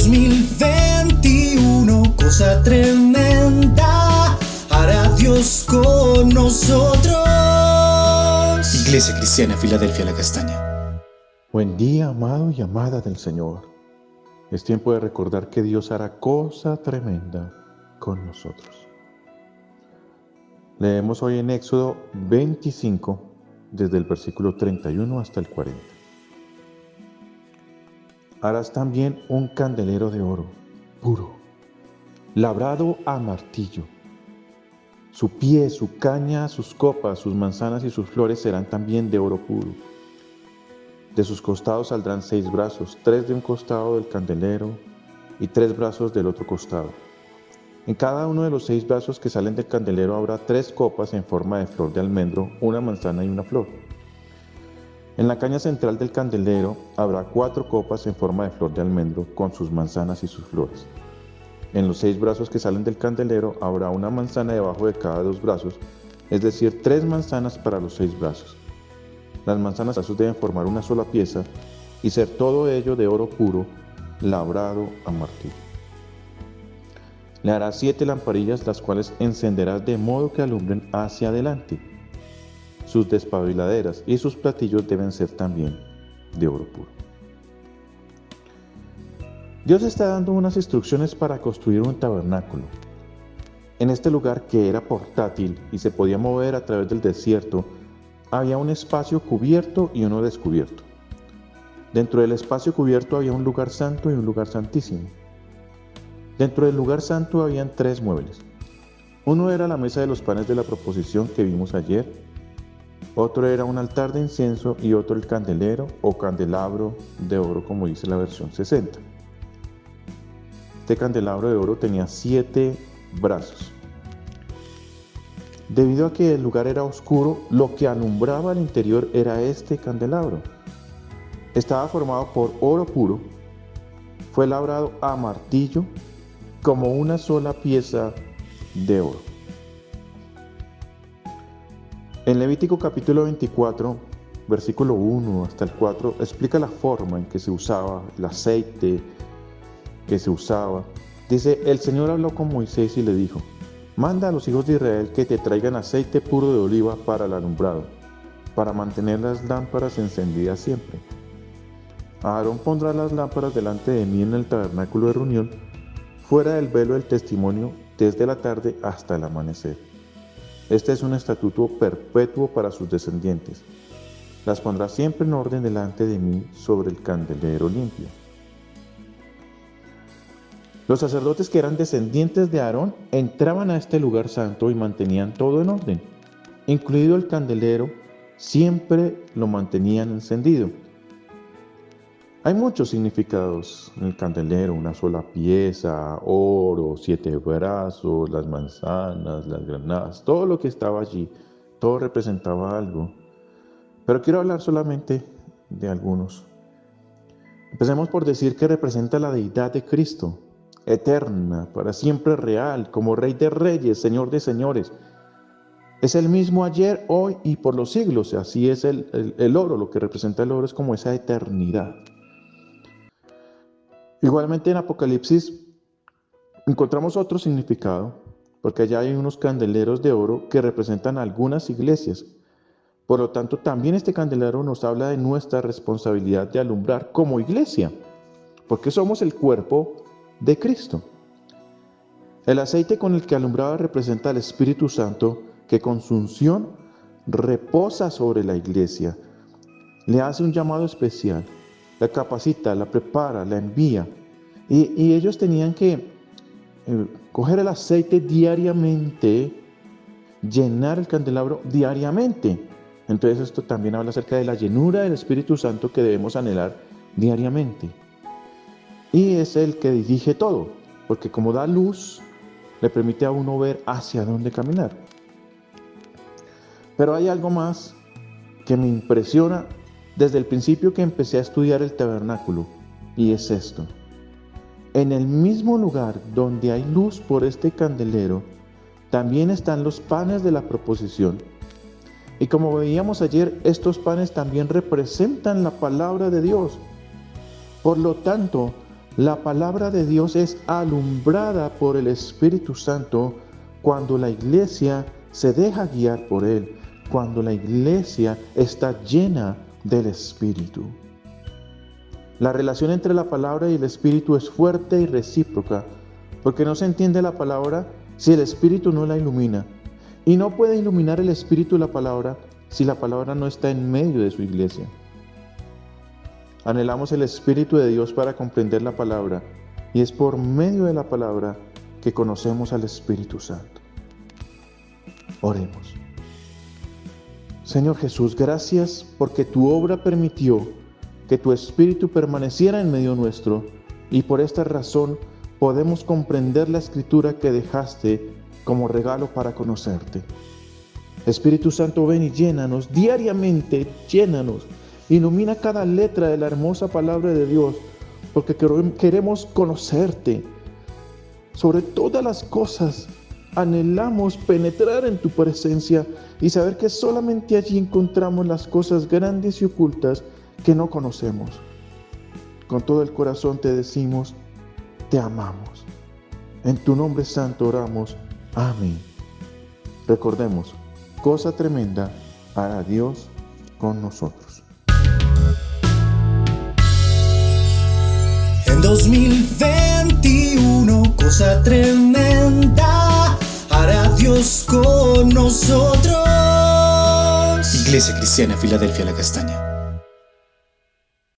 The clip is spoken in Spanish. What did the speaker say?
2021, cosa tremenda, hará Dios con nosotros. Iglesia Cristiana, Filadelfia, la Castaña. Buen día, amado y amada del Señor. Es tiempo de recordar que Dios hará cosa tremenda con nosotros. Leemos hoy en Éxodo 25, desde el versículo 31 hasta el 40. Harás también un candelero de oro puro, labrado a martillo. Su pie, su caña, sus copas, sus manzanas y sus flores serán también de oro puro. De sus costados saldrán seis brazos, tres de un costado del candelero y tres brazos del otro costado en cada uno de los seis brazos que salen del candelero habrá tres copas en forma de flor de almendro, una manzana y una flor. En la caña central del candelero habrá cuatro copas en forma de flor de almendro con sus manzanas y sus flores. En los seis brazos que salen del candelero habrá una manzana debajo de cada dos brazos, es decir, tres manzanas para los seis brazos. Las manzanas deben formar una sola pieza y ser todo ello de oro puro, labrado a martillo. Le harás siete lamparillas, las cuales encenderás de modo que alumbren hacia adelante. Sus despabiladeras y sus platillos deben ser también de oro puro. Dios está dando unas instrucciones para construir un tabernáculo. En este lugar que era portátil y se podía mover a través del desierto, había un espacio cubierto y uno descubierto. Dentro del espacio cubierto había un lugar santo y un lugar santísimo. Dentro del lugar santo habían tres muebles. Uno era la mesa de los panes de la proposición que vimos ayer, otro era un altar de incienso y otro el candelero o candelabro de oro como dice la versión 60. Este candelabro de oro tenía siete brazos. Debido a que el lugar era oscuro, lo que alumbraba al interior era este candelabro. Estaba formado por oro puro, fue labrado a martillo como una sola pieza de oro. En Levítico capítulo 24, versículo 1 hasta el 4, explica la forma en que se usaba el aceite que se usaba. Dice, el Señor habló con Moisés y le dijo, manda a los hijos de Israel que te traigan aceite puro de oliva para el alumbrado, para mantener las lámparas encendidas siempre. Aarón pondrá las lámparas delante de mí en el tabernáculo de reunión fuera del velo del testimonio desde la tarde hasta el amanecer. Este es un estatuto perpetuo para sus descendientes. Las pondrá siempre en orden delante de mí sobre el candelero limpio. Los sacerdotes que eran descendientes de Aarón entraban a este lugar santo y mantenían todo en orden, incluido el candelero, siempre lo mantenían encendido hay muchos significados el candelero, una sola pieza, oro, siete brazos, las manzanas, las granadas, todo lo que estaba allí, todo representaba algo. Pero quiero hablar solamente de algunos. Empecemos por decir que representa la deidad de Cristo, eterna, para siempre real, como Rey de Reyes, Señor de Señores. Es el mismo ayer, hoy y por los siglos. Así es el, el oro, lo que representa el oro es como esa eternidad. Igualmente en Apocalipsis encontramos otro significado, porque allá hay unos candeleros de oro que representan algunas iglesias. Por lo tanto, también este candelero nos habla de nuestra responsabilidad de alumbrar como iglesia, porque somos el cuerpo de Cristo. El aceite con el que alumbraba representa al Espíritu Santo que con su unción reposa sobre la iglesia, le hace un llamado especial la capacita, la prepara, la envía. Y, ellos tenían que eh, coger el aceite diariamente, llenar el candelabro diariamente. Entonces esto también habla acerca de la llenura del Espíritu Santo que debemos anhelar diariamente. Y es el que dirige todo, porque como da luz, le permite a uno ver hacia dónde caminar. Pero hay algo más que me impresiona desde el principio que empecé a estudiar el tabernáculo, y es esto. En el mismo lugar donde hay luz por este candelero, también están los panes de la proposición. Y como veíamos ayer, estos panes también representan la palabra de Dios. Por lo tanto, La palabra de Dios es alumbrada por el Espíritu Santo cuando la iglesia se deja guiar por Él, cuando la iglesia está llena del Espíritu. La relación entre la palabra y el Espíritu es fuerte y recíproca, porque no se entiende la palabra si el Espíritu no la ilumina. Y no puede iluminar el Espíritu la palabra si la palabra no está en medio de su iglesia. Anhelamos el Espíritu de Dios para comprender la palabra y es por medio de la palabra que conocemos al Espíritu Santo. Oremos. Señor Jesús, gracias porque tu obra permitió que tu Espíritu permaneciera en medio nuestro y por esta razón podemos comprender la escritura que dejaste como regalo para conocerte. Espíritu Santo, ven y llénanos diariamente, llénanos Ilumina cada letra de la hermosa palabra de Dios, porque queremos conocerte. Sobre todas las cosas, anhelamos penetrar en tu presencia y saber que solamente allí encontramos las cosas grandes y ocultas que no conocemos. Con todo el corazón te decimos, te amamos. En tu nombre santo oramos. Amén. Recordemos, cosa tremenda para Dios con nosotros. 2021, cosa tremenda, hará Iglesia Cristiana, Filadelfia, la Castaña.